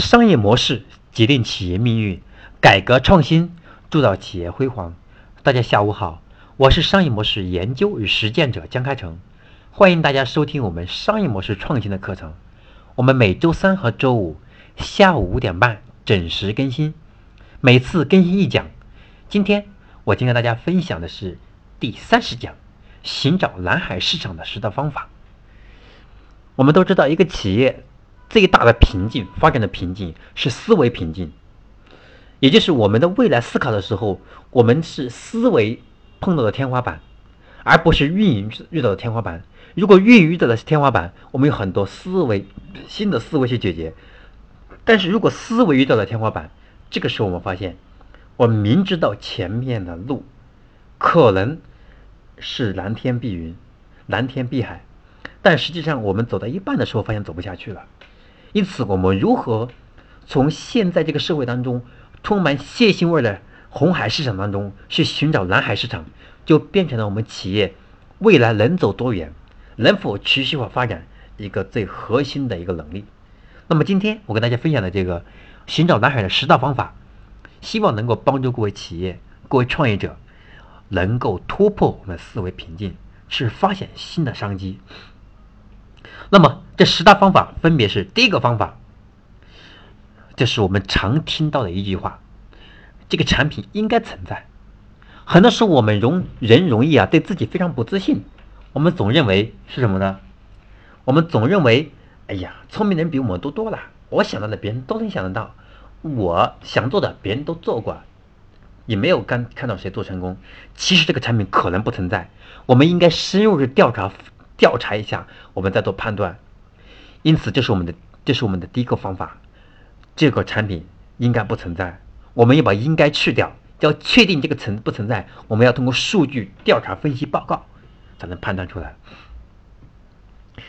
商业模式决定企业命运，改革创新铸造企业辉煌。大家下午好，我是商业模式研究与实践者江开成，欢迎大家收听我们商业模式创新的课程。我们每周三和周五下午五点半准时更新，每次更新一讲。今天我将跟大家分享的是第三十讲：寻找蓝海市场的十大方法。我们都知道，一个企业。最大的瓶颈，发展的瓶颈是思维瓶颈，也就是我们的未来思考的时候，我们是思维碰到的天花板，而不是运营遇到的天花板。如果运营遇到的是天花板，我们有很多思维新的思维去解决。但是如果思维遇到了天花板，这个时候我们发现，我们明知道前面的路可能是蓝天碧云、蓝天碧海，但实际上我们走到一半的时候，发现走不下去了。因此，我们如何从现在这个社会当中充满血腥味的红海市场当中去寻找蓝海市场，就变成了我们企业未来能走多远、能否持续化发展一个最核心的一个能力。那么，今天我跟大家分享的这个寻找蓝海的十大方法，希望能够帮助各位企业、各位创业者能够突破我们的思维瓶颈，去发现新的商机。那么这十大方法分别是：第一个方法，这是我们常听到的一句话，这个产品应该存在。很多时候我们容人容易啊，对自己非常不自信。我们总认为是什么呢？我们总认为，哎呀，聪明人比我们多多了。我想到的别人都能想得到，我想做的别人都做过，也没有看看到谁做成功。其实这个产品可能不存在。我们应该深入的调查。调查一下，我们再做判断。因此，这是我们的，这是我们的第一个方法。这个产品应该不存在，我们要把应该去掉，要确定这个存不存在，我们要通过数据调查分析报告才能判断出来。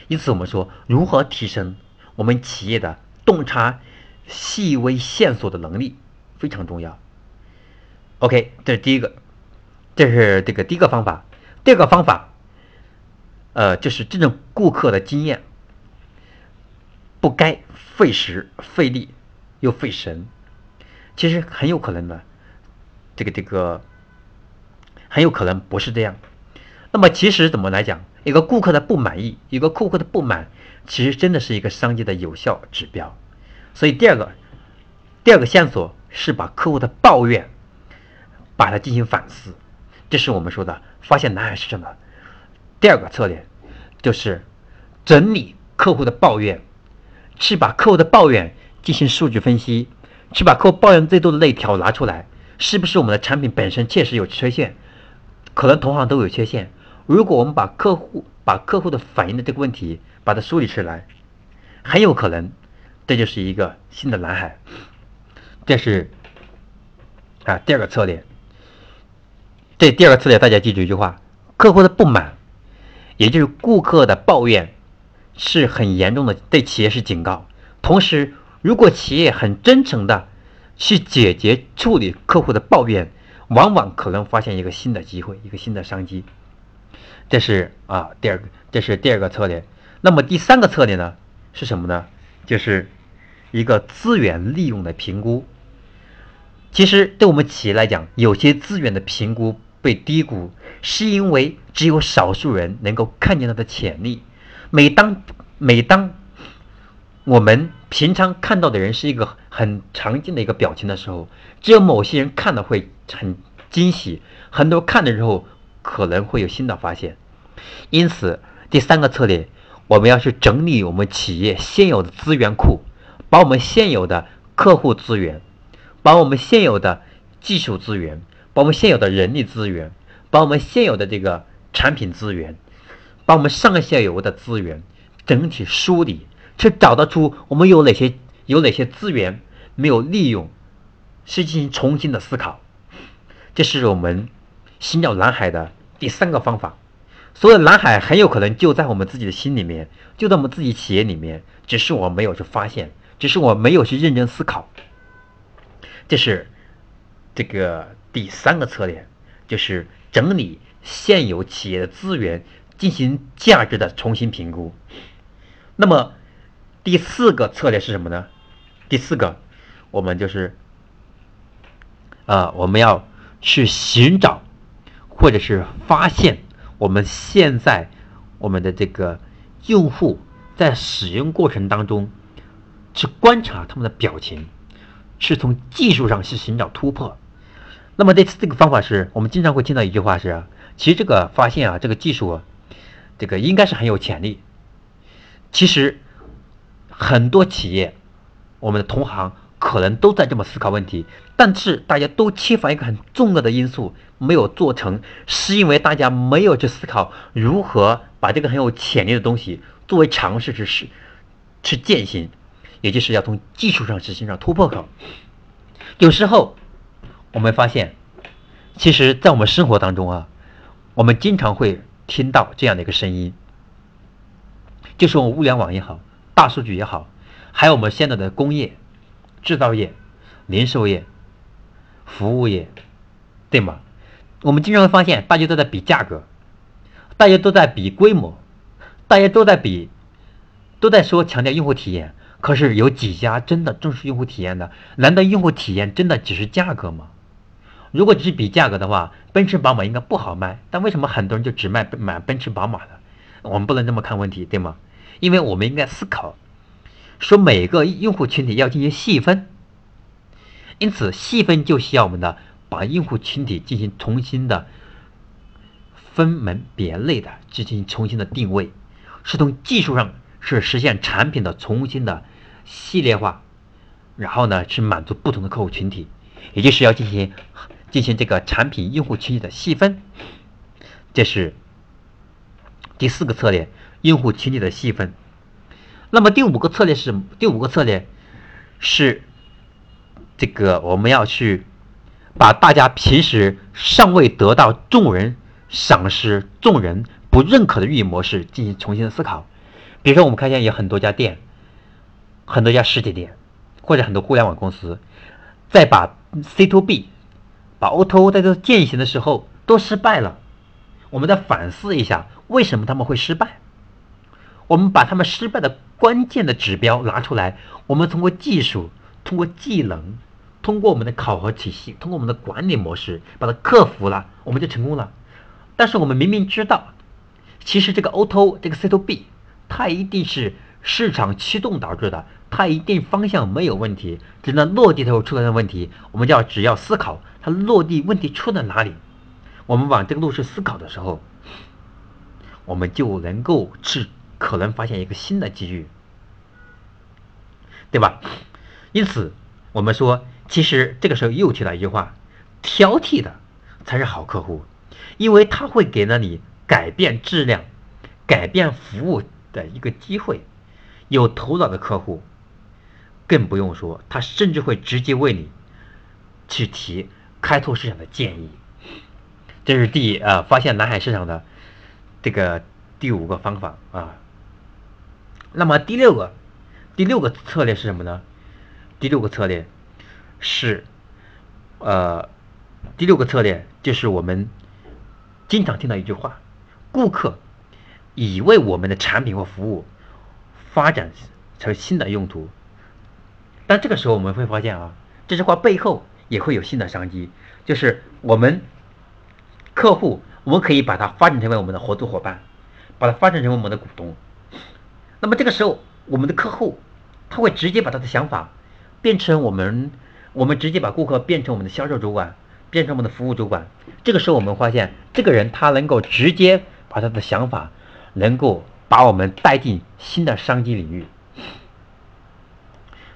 因此，我们说如何提升我们企业的洞察细微线索的能力非常重要。OK，这是第一个，这是这个第一个方法。第二个方法。呃，就是这种顾客的经验，不该费时费力又费神。其实很有可能呢，这个这个很有可能不是这样。那么其实怎么来讲，一个顾客的不满意，一个顾客的不满，其实真的是一个商机的有效指标。所以第二个第二个线索是把客户的抱怨，把它进行反思，这是我们说的发现蓝海市场的。第二个策略就是整理客户的抱怨，去把客户的抱怨进行数据分析，去把客户抱怨最多的那条拿出来，是不是我们的产品本身确实有缺陷？可能同行都有缺陷。如果我们把客户把客户的反映的这个问题把它梳理出来，很有可能这就是一个新的蓝海。这是啊第二个策略。这第二个策略大家记住一句话：客户的不满。也就是顾客的抱怨是很严重的，对企业是警告。同时，如果企业很真诚的去解决处理客户的抱怨，往往可能发现一个新的机会，一个新的商机。这是啊，第二个，这是第二个策略。那么第三个策略呢，是什么呢？就是一个资源利用的评估。其实对我们企业来讲，有些资源的评估。被低估，是因为只有少数人能够看见它的潜力。每当每当我们平常看到的人是一个很常见的一个表情的时候，只有某些人看了会很惊喜，很多看的时候可能会有新的发现。因此，第三个策略，我们要去整理我们企业现有的资源库，把我们现有的客户资源，把我们现有的技术资源。把我们现有的人力资源，把我们现有的这个产品资源，把我们上下游的资源整体梳理，去找得出我们有哪些有哪些资源没有利用，是进行重新的思考。这是我们寻找蓝海的第三个方法。所以蓝海很有可能就在我们自己的心里面，就在我们自己企业里面，只是我没有去发现，只是我没有去认真思考。这是这个。第三个策略就是整理现有企业的资源，进行价值的重新评估。那么第四个策略是什么呢？第四个，我们就是啊，我们要去寻找或者是发现我们现在我们的这个用户在使用过程当中去观察他们的表情，是从技术上去寻找突破。那么这次这个方法是我们经常会听到一句话是：其实这个发现啊，这个技术，这个应该是很有潜力。其实很多企业，我们的同行可能都在这么思考问题，但是大家都缺乏一个很重要的因素，没有做成，是因为大家没有去思考如何把这个很有潜力的东西作为尝试去试去践行，也就是要从技术上实现上突破口。有时候。我们发现，其实，在我们生活当中啊，我们经常会听到这样的一个声音，就是我们物联网也好，大数据也好，还有我们现在的工业、制造业、零售业、服务业，对吗？我们经常会发现，大家都在比价格，大家都在比规模，大家都在比，都在说强调用户体验。可是，有几家真的重视用户体验的？难道用户体验真的只是价格吗？如果只是比价格的话，奔驰、宝马应该不好卖。但为什么很多人就只卖买奔驰、宝马的？我们不能这么看问题，对吗？因为我们应该思考，说每个用户群体要进行细分，因此细分就需要我们的把用户群体进行重新的分门别类的进行重新的定位，是从技术上是实现产品的重新的系列化，然后呢去满足不同的客户群体，也就是要进行。进行这个产品用户群体的细分，这是第四个策略，用户群体的细分。那么第五个策略是第五个策略是这个我们要去把大家平时尚未得到众人赏识、众人不认可的运营模式进行重新的思考。比如说，我们看见有很多家店，很多家实体店，或者很多互联网公司，在把 C to B。把 O2O 在这践行的时候都失败了，我们再反思一下，为什么他们会失败？我们把他们失败的关键的指标拿出来，我们通过技术、通过技能、通过我们的考核体系、通过我们的管理模式把它克服了，我们就成功了。但是我们明明知道，其实这个 O2O 这个 C to B，它一定是市场驱动导致的。它一定方向没有问题，只能落地的时候出现问题。我们就要只要思考它落地问题出在哪里，我们往这个路去思考的时候，我们就能够去可能发现一个新的机遇，对吧？因此，我们说，其实这个时候又提到一句话：挑剔的才是好客户，因为他会给了你改变质量、改变服务的一个机会。有头脑的客户。更不用说，他甚至会直接为你去提开拓市场的建议。这是第呃发现蓝海市场的这个第五个方法啊。那么第六个第六个策略是什么呢？第六个策略是呃第六个策略就是我们经常听到一句话：顾客已为我们的产品或服务发展成新的用途。但这个时候我们会发现啊，这句话背后也会有新的商机，就是我们客户，我们可以把它发展成为我们的合作伙伴，把它发展成为我们的股东。那么这个时候，我们的客户他会直接把他的想法变成我们，我们直接把顾客变成我们的销售主管，变成我们的服务主管。这个时候我们发现，这个人他能够直接把他的想法，能够把我们带进新的商机领域。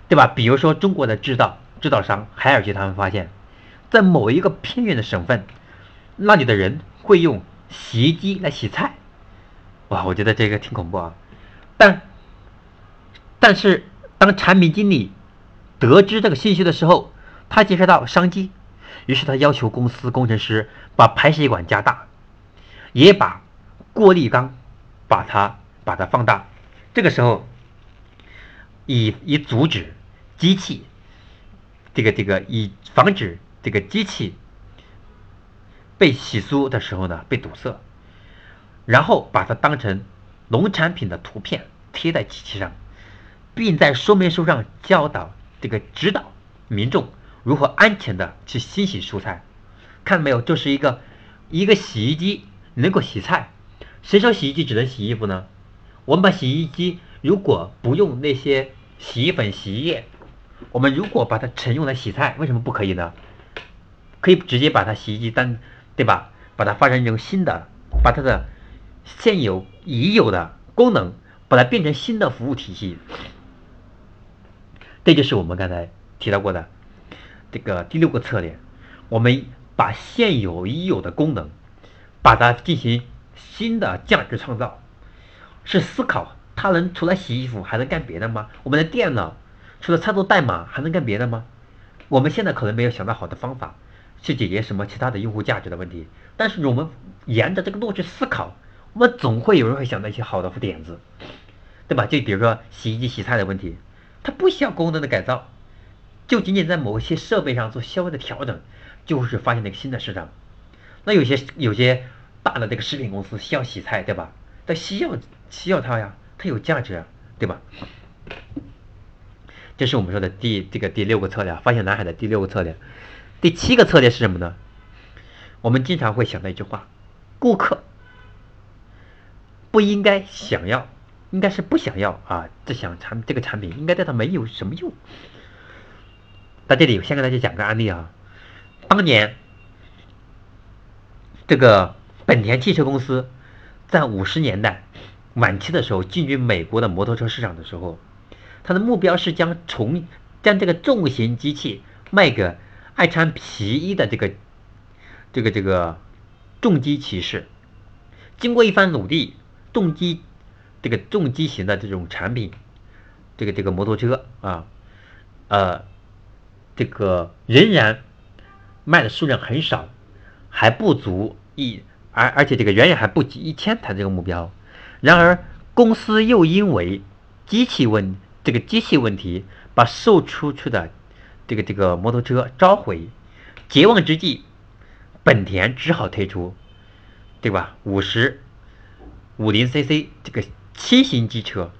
对吧？比如说中国的制造制造商海尔集团发现，在某一个偏远的省份，那里的人会用洗衣机来洗菜，哇，我觉得这个挺恐怖啊。但但是当产品经理得知这个信息的时候，他接触到商机，于是他要求公司工程师把排水管加大，也把过滤缸把它把它放大。这个时候。以以阻止机器，这个这个以防止这个机器被洗漱的时候呢被堵塞，然后把它当成农产品的图片贴在机器上，并在说明书上教导这个指导民众如何安全的去清洗蔬菜。看到没有？就是一个一个洗衣机能够洗菜。谁说洗衣机只能洗衣服呢？我们把洗衣机如果不用那些洗衣粉、洗衣液，我们如果把它盛用来洗菜，为什么不可以呢？可以直接把它洗衣机当，对吧？把它发展成新的，把它的现有已有的功能，把它变成新的服务体系。这就是我们刚才提到过的这个第六个策略，我们把现有已有的功能，把它进行。新的价值创造是思考，它能除了洗衣服还能干别的吗？我们的电脑除了操作代码还能干别的吗？我们现在可能没有想到好的方法去解决什么其他的用户价值的问题，但是我们沿着这个路去思考，我们总会有人会想到一些好的点子，对吧？就比如说洗衣机洗菜的问题，它不需要功能的改造，就仅仅在某一些设备上做稍微的调整，就是发现了一个新的市场。那有些有些。大的这个食品公司需要洗菜，对吧？它需要需要它呀，它有价值，对吧？这是我们说的第这个第六个策略，发现南海的第六个策略。第七个策略是什么呢？我们经常会想到一句话：顾客不应该想要，应该是不想要啊，这想产这个产品应该对他没有什么用。在这里我先给大家讲个案例啊，当年这个。本田汽车公司在五十年代晚期的时候进军美国的摩托车市场的时候，他的目标是将重将这个重型机器卖给爱穿皮衣的这个这个这个重机骑士。经过一番努力，重机这个重机型的这种产品，这个这个摩托车啊，呃，这个仍然卖的数量很少，还不足一。而而且这个远远还不及一千台这个目标，然而公司又因为机器问这个机器问题，把售出去的这个这个摩托车召回，绝望之际，本田只好推出，对吧？五十五零 cc 这个轻型机车，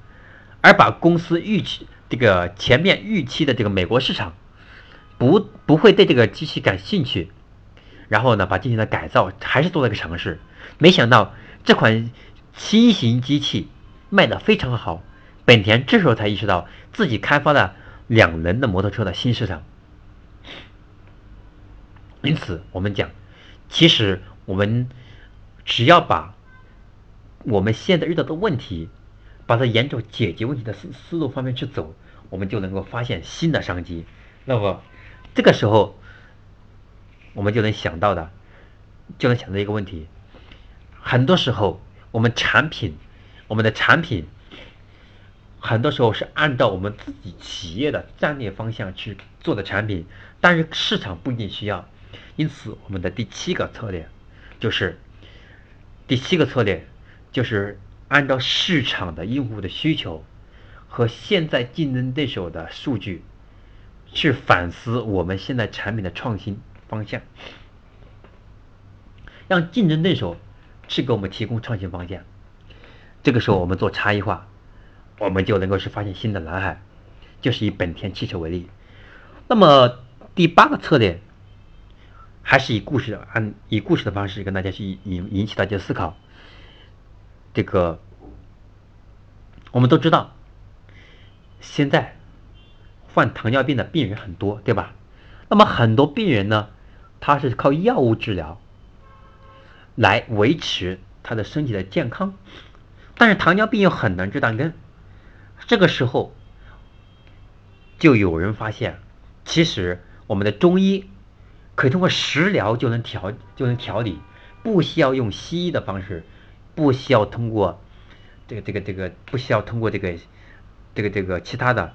而把公司预期这个前面预期的这个美国市场，不不会对这个机器感兴趣。然后呢，把进行了改造，还是做了一个尝试。没想到这款新型机器卖的非常好，本田这时候才意识到自己开发了两轮的摩托车的新市场。因此，我们讲，其实我们只要把我们现在遇到的问题，把它沿着解决问题的思思路方面去走，我们就能够发现新的商机。那么，这个时候。我们就能想到的，就能想到一个问题。很多时候，我们产品，我们的产品，很多时候是按照我们自己企业的战略方向去做的产品，但是市场不一定需要。因此，我们的第七个策略就是，第七个策略就是按照市场的用户的需求和现在竞争对手的数据，去反思我们现在产品的创新。方向，让竞争对手去给我们提供创新方向。这个时候，我们做差异化，我们就能够去发现新的蓝海。就是以本田汽车为例，那么第八个策略，还是以故事按以故事的方式跟大家去引引起大家思考。这个我们都知道，现在患糖尿病的病人很多，对吧？那么很多病人呢？他是靠药物治疗来维持他的身体的健康，但是糖尿病又很难治断根。这个时候，就有人发现，其实我们的中医可以通过食疗就能调就能调理，不需要用西医的方式，不需要通过这个这个这个不需要通过这个这个这个其他的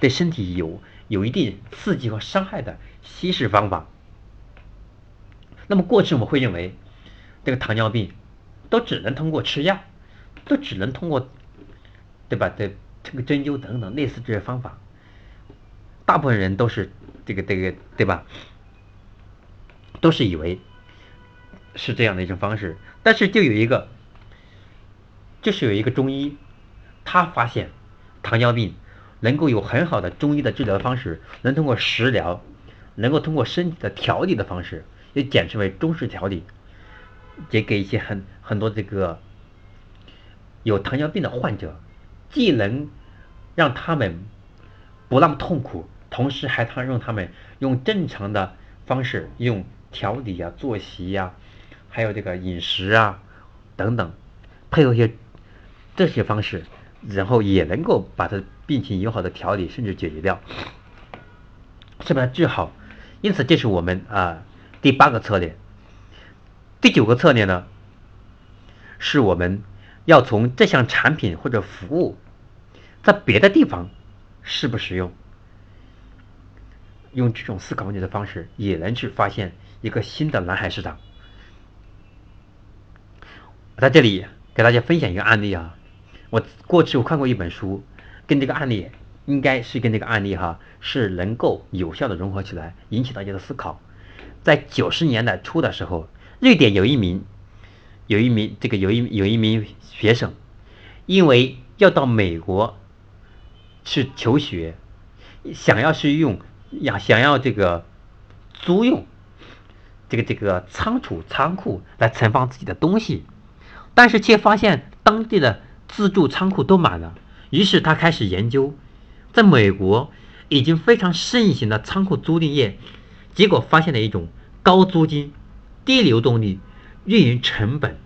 对身体有有一定刺激和伤害的西式方法。那么过去我们会认为，这个糖尿病都只能通过吃药，都只能通过，对吧？这这个针灸等等类似这些方法，大部分人都是这个这个对吧？都是以为是这样的一种方式，但是就有一个，就是有一个中医，他发现糖尿病能够有很好的中医的治疗方式，能通过食疗，能够通过身体的调理的方式，也简称为中式调理，也给一些很很多这个有糖尿病的患者，既能让他们不那么痛苦，同时还能让他们用正常的方式，用调理啊、作息呀，还有这个饮食啊等等，配合一些这些方式。然后也能够把他病情友好的调理，甚至解决掉，是把它治好。因此，这是我们啊第八个策略。第九个策略呢，是我们要从这项产品或者服务在别的地方适不适用，用这种思考问题的方式，也能去发现一个新的蓝海市场。在这里给大家分享一个案例啊。我过去我看过一本书，跟这个案例应该是跟这个案例哈是能够有效的融合起来，引起大家的思考。在九十年代初的时候，瑞典有一名有一名这个有一有一名学生，因为要到美国去求学，想要是用要想要这个租用这个这个仓储仓库来存放自己的东西，但是却发现当地的。自助仓库都满了，于是他开始研究，在美国已经非常盛行的仓库租赁业，结果发现了一种高租金、低流动率、运营成本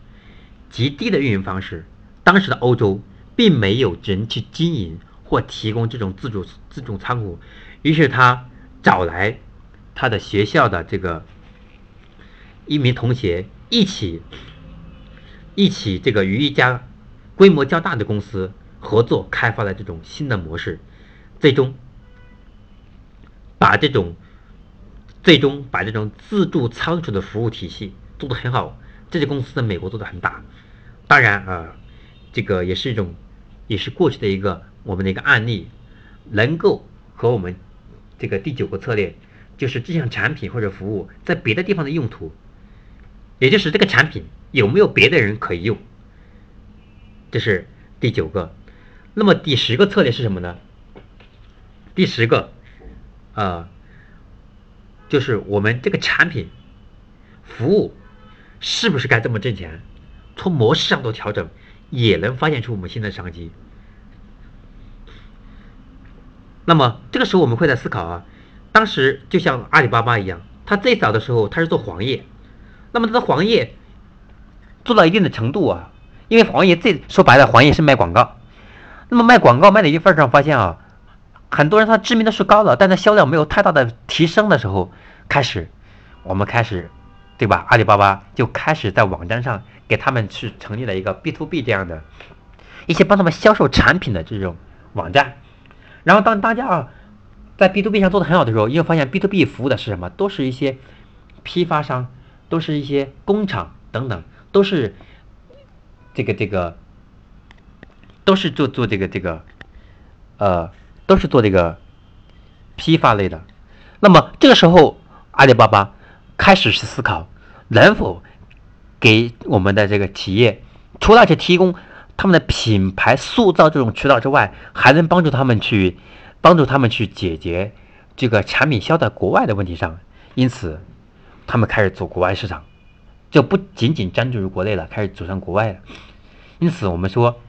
极低的运营方式。当时的欧洲并没有人去经营或提供这种自助自助仓库，于是他找来他的学校的这个一名同学一起一起这个与一家。规模较大的公司合作开发了这种新的模式，最终把这种最终把这种自助仓储的服务体系做得很好。这些公司在美国做得很大，当然啊，这个也是一种也是过去的一个我们的一个案例，能够和我们这个第九个策略，就是这项产品或者服务在别的地方的用途，也就是这个产品有没有别的人可以用。这是第九个，那么第十个策略是什么呢？第十个，啊，就是我们这个产品、服务是不是该这么挣钱？从模式上做调整，也能发现出我们新的商机。那么这个时候我们会在思考啊，当时就像阿里巴巴一样，它最早的时候它是做黄页，那么它的黄页做到一定的程度啊。因为黄页最说白了，黄页是卖广告。那么卖广告卖到一份上，发现啊，很多人他知名度是高的，但他销量没有太大的提升的时候，开始我们开始，对吧？阿里巴巴就开始在网站上给他们去成立了一个 B to B 这样的一些帮他们销售产品的这种网站。然后当大家啊在 B to B 上做的很好的时候，又发现 B to B 服务的是什么？都是一些批发商，都是一些工厂等等，都是。这个这个都是做做这个这个，呃，都是做这个批发类的。那么这个时候，阿里巴巴开始是思考能否给我们的这个企业，除了去提供他们的品牌塑造这种渠道之外，还能帮助他们去帮助他们去解决这个产品销到国外的问题上。因此，他们开始走国外市场。就不仅仅专注于国内了，开始走向国外了。因此，我们说，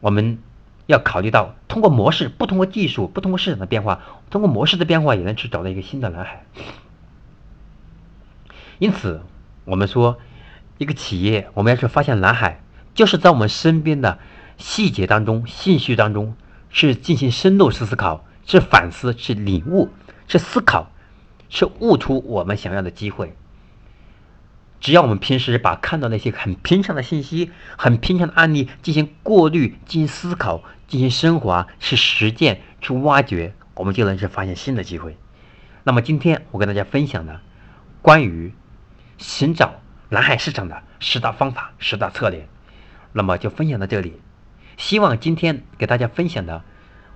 我们要考虑到通过模式，不通过技术，不通过市场的变化，通过模式的变化，也能去找到一个新的蓝海。因此，我们说，一个企业我们要去发现蓝海，就是在我们身边的细节当中、信息当中，是进行深度式思考，是反思，是领悟，是思考，是悟出我们想要的机会。只要我们平时把看到那些很平常的信息、很平常的案例进行过滤、进行思考、进行升华、去实践、去挖掘，我们就能去发现新的机会。那么今天我跟大家分享的关于寻找蓝海市场的十大方法、十大策略，那么就分享到这里。希望今天给大家分享的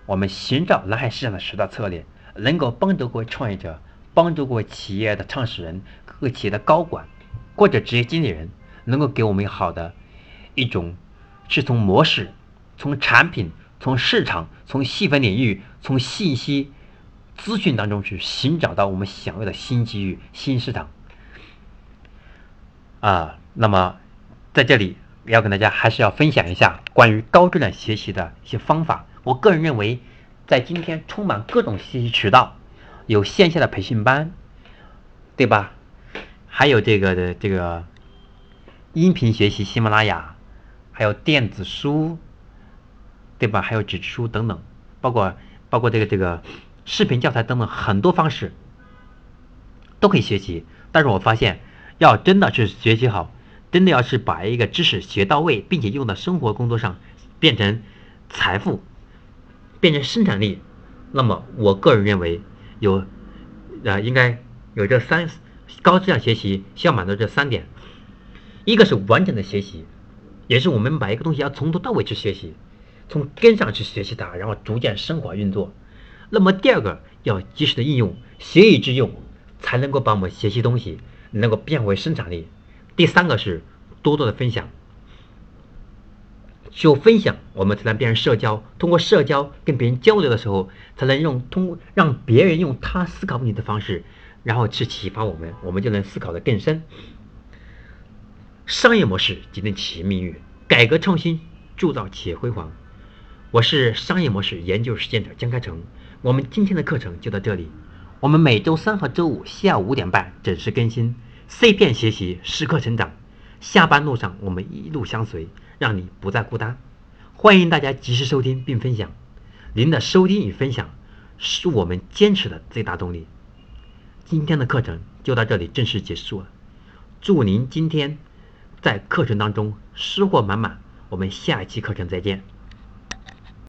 我们寻找蓝海市场的十大策略，能够帮助各位创业者、帮助各位企业的创始人、各个企业的高管。或者职业经理人能够给我们好的一种，是从模式、从产品、从市场、从细分领域、从信息资讯当中去寻找到我们想要的新机遇、新市场。啊，那么在这里要跟大家还是要分享一下关于高质量学习的一些方法。我个人认为，在今天充满各种信息渠道，有线下的培训班，对吧？还有这个的这个音频学习，喜马拉雅，还有电子书，对吧？还有纸质书等等，包括包括这个这个视频教材等等很多方式都可以学习。但是我发现。要真的去学习好，真的要是把一个知识学到位，并且用到生活工作上，变成财富，变成生产力，那么我个人认为有，呃，应该有这三高质量学习需要满足这三点，一个是完整的学习，也是我们把一个东西要从头到尾去学习，从根上去学习它，然后逐渐升华运作。那么第二个要及时的应用，学以致用，才能够把我们学习东西。能够变为生产力。第三个是多多的分享，只有分享，我们才能变成社交。通过社交跟别人交流的时候，才能用通让别人用他思考问题的方式，然后去启发我们，我们就能思考的更深。商业模式决定企业命运，改革创新铸造企业辉煌。我是商业模式研究实践者江开成，我们今天的课程就到这里。我们每周三和周五下午五点半准时更新碎片学习时刻成长。下班路上我们一路相随，让你不再孤单。欢迎大家及时收听并分享，您的收听与分享是我们坚持的最大动力。今天的课程就到这里正式结束了，祝您今天在课程当中收获满满。我们下一期课程再见。